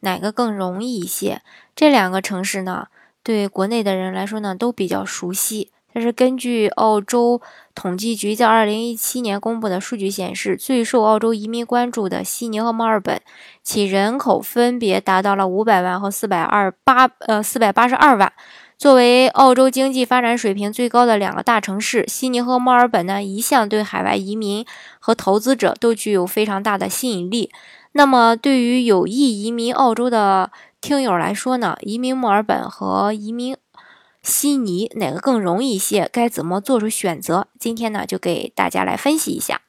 哪个更容易一些？这两个城市呢，对国内的人来说呢，都比较熟悉。但是根据澳洲统计局在二零一七年公布的数据显示，最受澳洲移民关注的悉尼和墨尔本，其人口分别达到了五百万和四百二八呃四百八十二万。作为澳洲经济发展水平最高的两个大城市，悉尼和墨尔本呢，一向对海外移民和投资者都具有非常大的吸引力。那么，对于有意移民澳洲的听友来说呢，移民墨尔本和移民悉尼哪个更容易一些？该怎么做出选择？今天呢，就给大家来分析一下。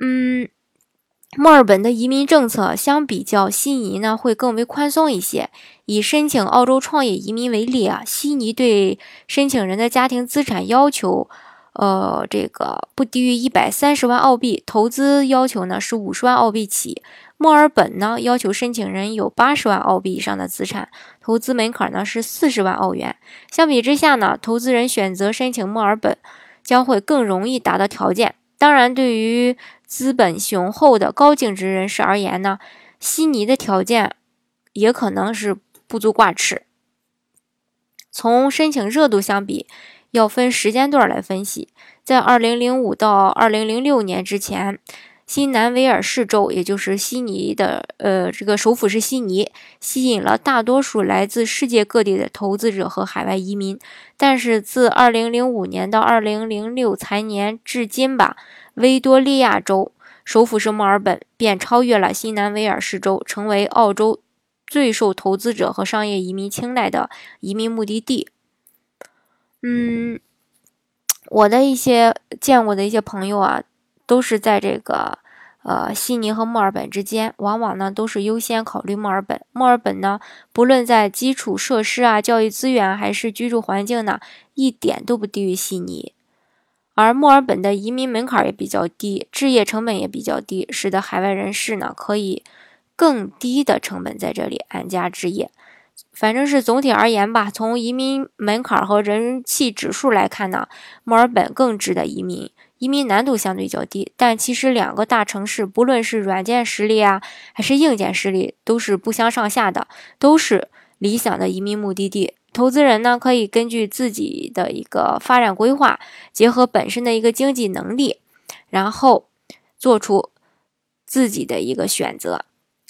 嗯，墨尔本的移民政策相比较悉尼呢，会更为宽松一些。以申请澳洲创业移民为例啊，悉尼对申请人的家庭资产要求。呃，这个不低于一百三十万澳币，投资要求呢是五十万澳币起。墨尔本呢要求申请人有八十万澳币以上的资产，投资门槛呢是四十万澳元。相比之下呢，投资人选择申请墨尔本将会更容易达到条件。当然，对于资本雄厚的高净值人士而言呢，悉尼的条件也可能是不足挂齿。从申请热度相比。要分时间段来分析，在二零零五到二零零六年之前，新南威尔士州，也就是悉尼的，呃，这个首府是悉尼，吸引了大多数来自世界各地的投资者和海外移民。但是自二零零五年到二零零六财年至今吧，维多利亚州首府是墨尔本，便超越了新南威尔士州，成为澳洲最受投资者和商业移民青睐的移民目的地。嗯，我的一些见过的一些朋友啊，都是在这个呃悉尼和墨尔本之间，往往呢都是优先考虑墨尔本。墨尔本呢，不论在基础设施啊、教育资源还是居住环境呢，一点都不低于悉尼。而墨尔本的移民门槛也比较低，置业成本也比较低，使得海外人士呢可以更低的成本在这里安家置业。反正是总体而言吧，从移民门槛和人气指数来看呢，墨尔本更值得移民，移民难度相对较低。但其实两个大城市，不论是软件实力啊，还是硬件实力，都是不相上下的，都是理想的移民目的地。投资人呢，可以根据自己的一个发展规划，结合本身的一个经济能力，然后做出自己的一个选择。